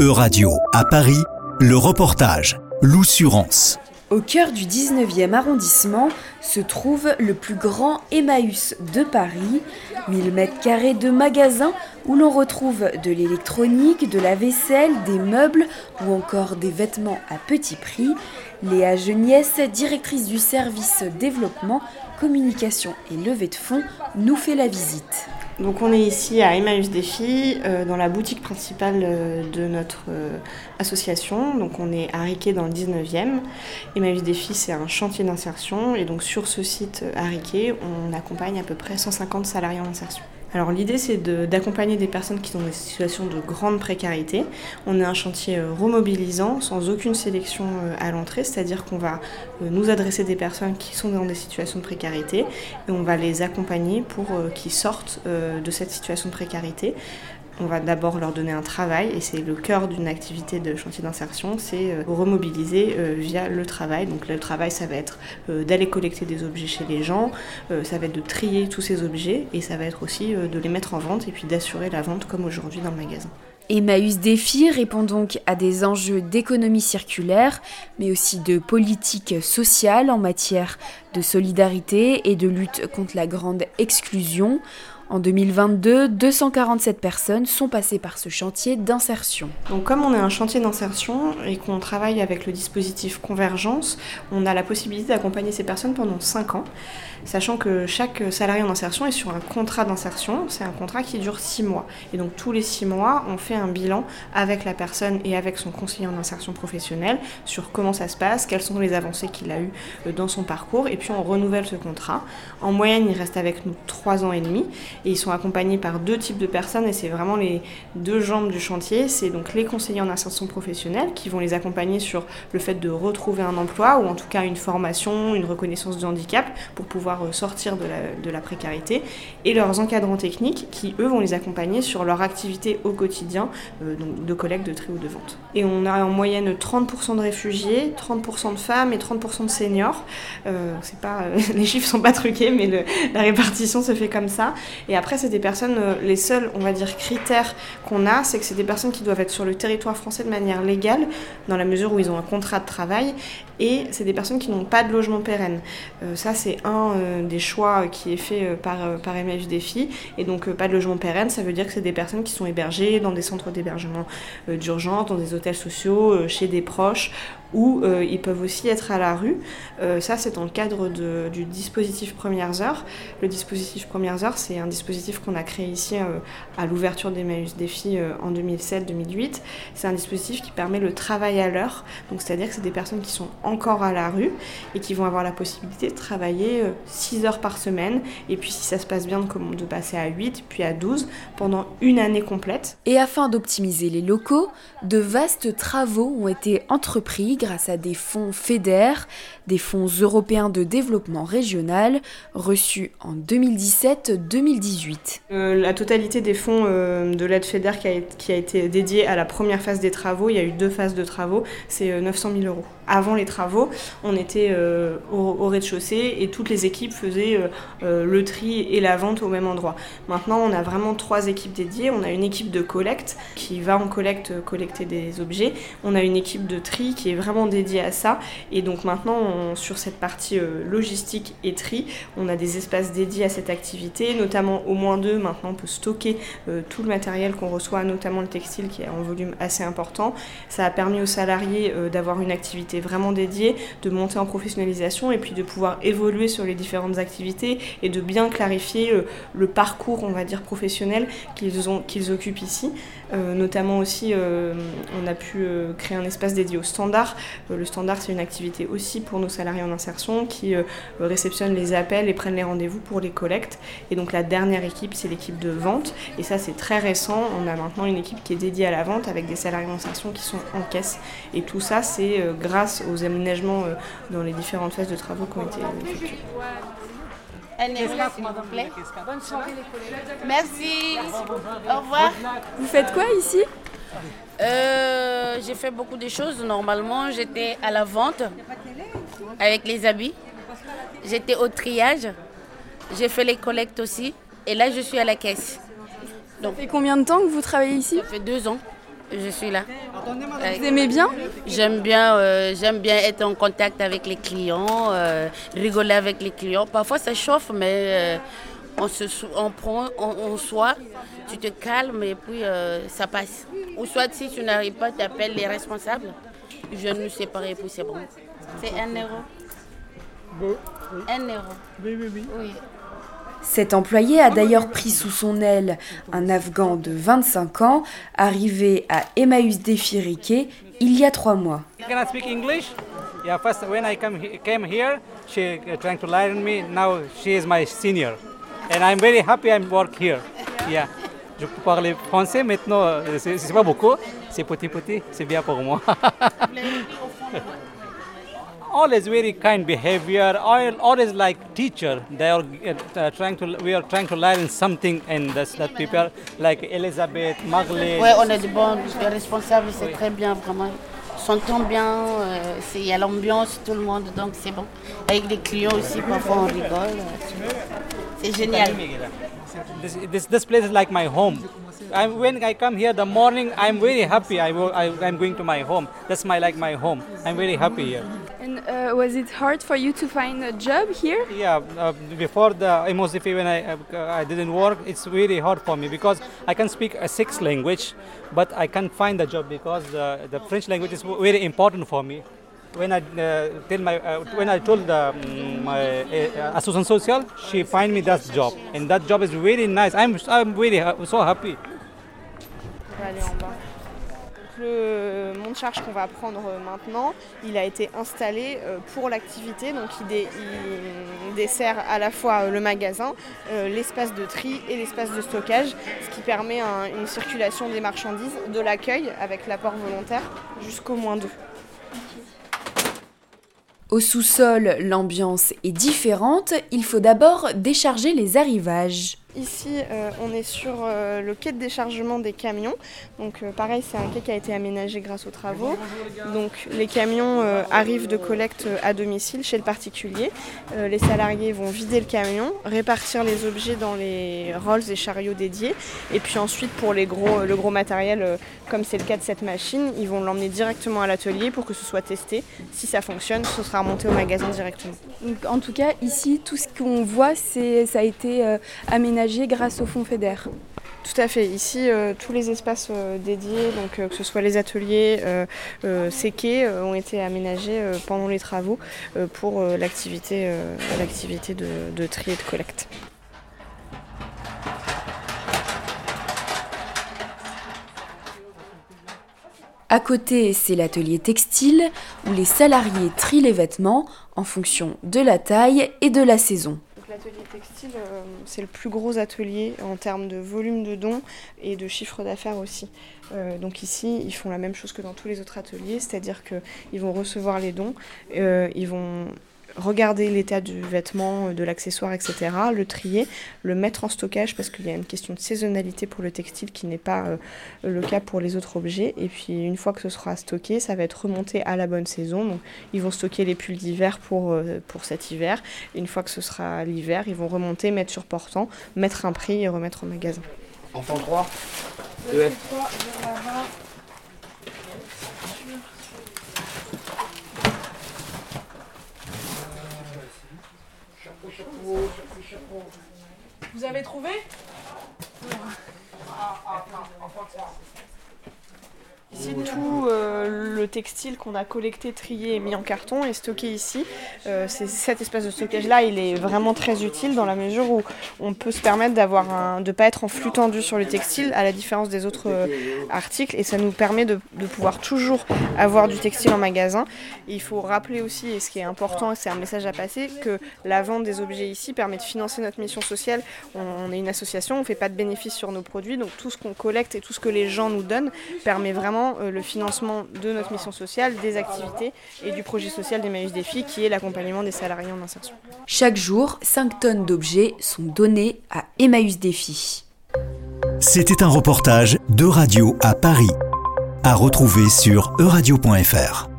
E-Radio, à Paris, le reportage L'Oussurance. Au cœur du 19e arrondissement se trouve le plus grand Emmaüs de Paris, 1000 mètres carrés de magasins où l'on retrouve de l'électronique, de la vaisselle, des meubles ou encore des vêtements à petit prix. Léa Geniès, directrice du service développement, communication et levée de fonds, nous fait la visite. Donc on est ici à Emmaüs Défi, euh, dans la boutique principale euh, de notre euh, association. Donc on est à Riquet dans le 19e. Emmaüs Défi c'est un chantier d'insertion et donc sur ce site à Riquet on accompagne à peu près 150 salariés en insertion. Alors l'idée c'est d'accompagner des personnes qui sont dans des situations de grande précarité. On est un chantier euh, remobilisant sans aucune sélection euh, à l'entrée, c'est-à-dire qu'on va euh, nous adresser des personnes qui sont dans des situations de précarité et on va les accompagner pour qu'ils sortent de cette situation de précarité on va d'abord leur donner un travail et c'est le cœur d'une activité de chantier d'insertion, c'est euh, remobiliser euh, via le travail. Donc le travail, ça va être euh, d'aller collecter des objets chez les gens, ça va être de trier tous ces objets et ça va être aussi de les mettre en vente et puis d'assurer la vente comme aujourd'hui dans le magasin. Emmaüs Défi répond donc à des enjeux d'économie circulaire, mais aussi de politique sociale en matière de solidarité et de lutte contre la grande exclusion. En 2022, 247 personnes sont passées par ce chantier d'insertion. Donc comme on est un chantier d'insertion et qu'on travaille avec le dispositif Convergence, on a la possibilité d'accompagner ces personnes pendant 5 ans, sachant que chaque salarié en insertion est sur un contrat d'insertion, c'est un contrat qui dure 6 mois. Et donc tous les 6 mois, on fait un bilan avec la personne et avec son conseiller en insertion professionnelle sur comment ça se passe, quelles sont les avancées qu'il a eues euh, dans son parcours, et puis on renouvelle ce contrat. En moyenne, il reste avec nous 3 ans et demi et ils sont accompagnés par deux types de personnes et c'est vraiment les deux jambes du chantier. C'est donc les conseillers en insertion professionnelle qui vont les accompagner sur le fait de retrouver un emploi ou en tout cas une formation, une reconnaissance de handicap pour pouvoir euh, sortir de la, précarité et leurs encadrants techniques qui eux vont les accompagner sur leur activité au quotidien euh, donc de collecte, de tri ou de vente. Et on a en moyenne 30% de réfugiés, 30% de femmes et 30% de seniors. Euh, pas, les chiffres sont pas truqués mais la répartition se fait comme ça. Et après, c'est des personnes, euh, les seuls, on va dire, critères qu'on a, c'est que c'est des personnes qui doivent être sur le territoire français de manière légale, dans la mesure où ils ont un contrat de travail, et c'est des personnes qui n'ont pas de logement pérenne. Euh, ça, c'est un euh, des choix qui est fait par, par et donc pas de logement pérenne, ça veut dire que c'est des personnes qui sont hébergées dans des centres d'hébergement d'urgence, dans des hôtels sociaux, chez des proches, ou ils peuvent aussi être à la rue. ça, c'est dans le cadre du dispositif Premières Heures. Le dispositif Premières Heures, c'est un dispositif qu'on a créé ici euh, à l'ouverture d'Emmaüs Défi euh, en 2007-2008. C'est un dispositif qui permet le travail à l'heure, donc c'est-à-dire que c'est des personnes qui sont encore à la rue et qui vont avoir la possibilité de travailler 6 euh, heures par semaine et puis si ça se passe bien de passer à 8 puis à 12 pendant une année complète. Et afin d'optimiser les locaux, de vastes travaux ont été entrepris grâce à des fonds FEDER, des fonds européens de développement régional reçus en 2017-2018. Euh, la totalité des fonds euh, de l'aide FEDER qui a, été dédiée à la première phase des travaux, il y a eu deux phases de travaux, c'est 900 euh, 000 euros. Avant les travaux, on était au, au rez-de-chaussée et toutes les équipes faisaient le tri et la vente au même endroit. Maintenant, on a vraiment trois équipes dédiées. On a une équipe de collecte qui va en collecte collecter des objets. On a une équipe de tri qui est vraiment dédiée à ça. Et donc maintenant, sur cette partie logistique et tri, on a des espaces dédiés à cette activité, notamment au moins deux. Maintenant, on peut stocker euh, tout le matériel qu'on reçoit, notamment le textile qui est en volume assez important. Ça a permis aux salariés euh, d'avoir une activité vraiment dédiée, de monter en professionnalisation et puis de pouvoir évoluer sur les différentes activités et de bien clarifier euh, le parcours, on va dire, professionnel qu'ils ont qu'ils occupent ici. notamment aussi, on a pu créer un espace dédié au standard. Le standard, c'est une activité aussi pour nos salariés en insertion qui réceptionnent les appels et prennent les rendez-vous pour les collectes. Et donc la dernière équipe, c'est l'équipe de vente. Et ça, c'est très récent. On a maintenant une équipe qui est dédiée à la vente avec des salariés en insertion qui sont en caisse. Et tout ça, c'est euh, grâce aux aménagements euh, dans les différentes phases de travaux qui ont été effectués. Bonne soirée les Merci. Au revoir. Vous faites quoi ici? Euh, J'ai fait beaucoup de choses. Normalement, j'étais à la vente avec les habits. J'étais au triage. J'ai fait les collectes aussi. Et là, je suis à la caisse. Donc, ça fait combien de temps que vous travaillez ici Ça fait deux ans. je suis là. Vous aimez bien J'aime bien, euh, j'aime bien être en contact avec les clients, euh, rigoler avec les clients. Parfois ça chauffe, mais on, se, on prend, on, soit, tu te calmes et puis ça passe. Ou soit si tu n'arrives pas, tu appelles les responsables. Je ne sais pas et puis c'est bon. C'est un euro. Un euro. Oui, oui, oui. oui. Cet employé a d'ailleurs pris sous son aile un Afghan de 25 ans, arrivé à Emmaüs Défi il y a trois mois. Can I speak English? Yeah, first when I come, came here, she uh, trying to learn me. Now she is my senior, and I'm very happy I work here. Yeah, je peux parler français maintenant. Euh, c'est pas beaucoup, c'est petit petit, c'est bien pour moi. always very kind behavior, always like teacher. They are uh, trying to, we are trying to learn something, and that's that people like Elizabeth, Marley. Ouais, on a des bons responsables, c'est très bien vraiment. S'entend bien, euh, il y a l'ambiance, tout le monde, donc c'est bon. Avec les clients aussi, parfois on rigole. C'est génial. This, this, this place is like my home. I'm, when I come here the morning, I'm very happy. I, I, I'm going to my home. That's my like my home. I'm very happy here. And uh, was it hard for you to find a job here? Yeah, uh, before the MOCP when I uh, I didn't work, it's really hard for me because I can speak a six language, but I can't find a job because uh, the French language is very important for me. When I uh, tell my uh, when I told um, my assistant social, she find me that job, and that job is really nice. I'm I'm really so happy. le monte-charge qu'on va prendre maintenant, il a été installé euh, pour l'activité, donc il, dessert à la fois euh, le magasin, euh, l'espace de tri et l'espace de stockage, ce qui permet une circulation des marchandises, de l'accueil avec l'apport volontaire jusqu'au moins 2. Au sous-sol, l'ambiance est différente, il faut d'abord décharger les arrivages. Ici, euh, on est sur euh, le quai de déchargement des camions. Donc, euh, pareil, c'est un quai qui a été aménagé grâce aux travaux. Donc, les camions arrivent de collecte à domicile chez le particulier. les salariés vont vider le camion, répartir les objets dans les rolls et chariots dédiés. Et puis ensuite, pour le gros matériel, comme c'est le cas de cette machine, ils vont l'emmener directement à l'atelier pour que ce soit testé. Si ça fonctionne, ce sera remonté au magasin directement. en tout cas, ici, tout ce qu'on voit, ça a été aménagé grâce au fonds FEDER. Tout à fait. Ici, euh, tous les espaces euh, dédiés, donc euh, que ce soit les ateliers, ces quais, ont été aménagés pendant les travaux pour l'activité, l'activité de, de tri et de collecte. À côté, c'est l'atelier textile où les salariés trient les vêtements en fonction de la taille et de la saison. L'atelier textile, euh, c'est le plus gros atelier en termes de volume de dons et de chiffre d'affaires aussi. Euh, donc ici, ils font la même chose que dans tous les autres ateliers, c'est-à-dire qu'ils vont recevoir les dons, euh, ils vont regarder l'état du vêtement, euh, de l'accessoire, etc., le trier, le mettre en stockage parce qu'il y a une question de saisonnalité pour le textile qui n'est pas euh, le cas pour les autres objets. Et puis une fois que ce sera stocké, ça va être remonté à la bonne saison. Donc ils vont stocker les pulls d'hiver pour, euh, pour cet hiver. une fois que ce sera l'hiver, ils vont remonter, mettre sur portant, mettre un prix et remettre au magasin. Enfant 3, Vous avez trouvé Ici, tout euh, le textile qu'on a collecté, trié et mis en carton est stocké ici. Euh, cet espace de stockage-là, il est vraiment très utile dans la mesure où on peut se permettre de ne pas être en flux tendu sur le textile, à la différence des autres euh, articles, et ça nous permet de, pouvoir toujours avoir du textile en magasin. il faut rappeler aussi, et ce qui est important, c'est un message à passer, que la vente des objets ici permet de financer notre mission sociale. On, est une association, on ne fait pas de bénéfices sur nos produits, donc tout ce qu'on collecte et tout ce que les gens nous donnent permet vraiment euh, le financement de notre mission sociale, des activités et du projet social d'Emmaüs Défi qui est l'accompagnement des salariés en insertion. Chaque jour, 5 tonnes d'objets sont données à Emmaüs Défi. C'était un reportage de Radio à Paris, à retrouver sur euradio.fr.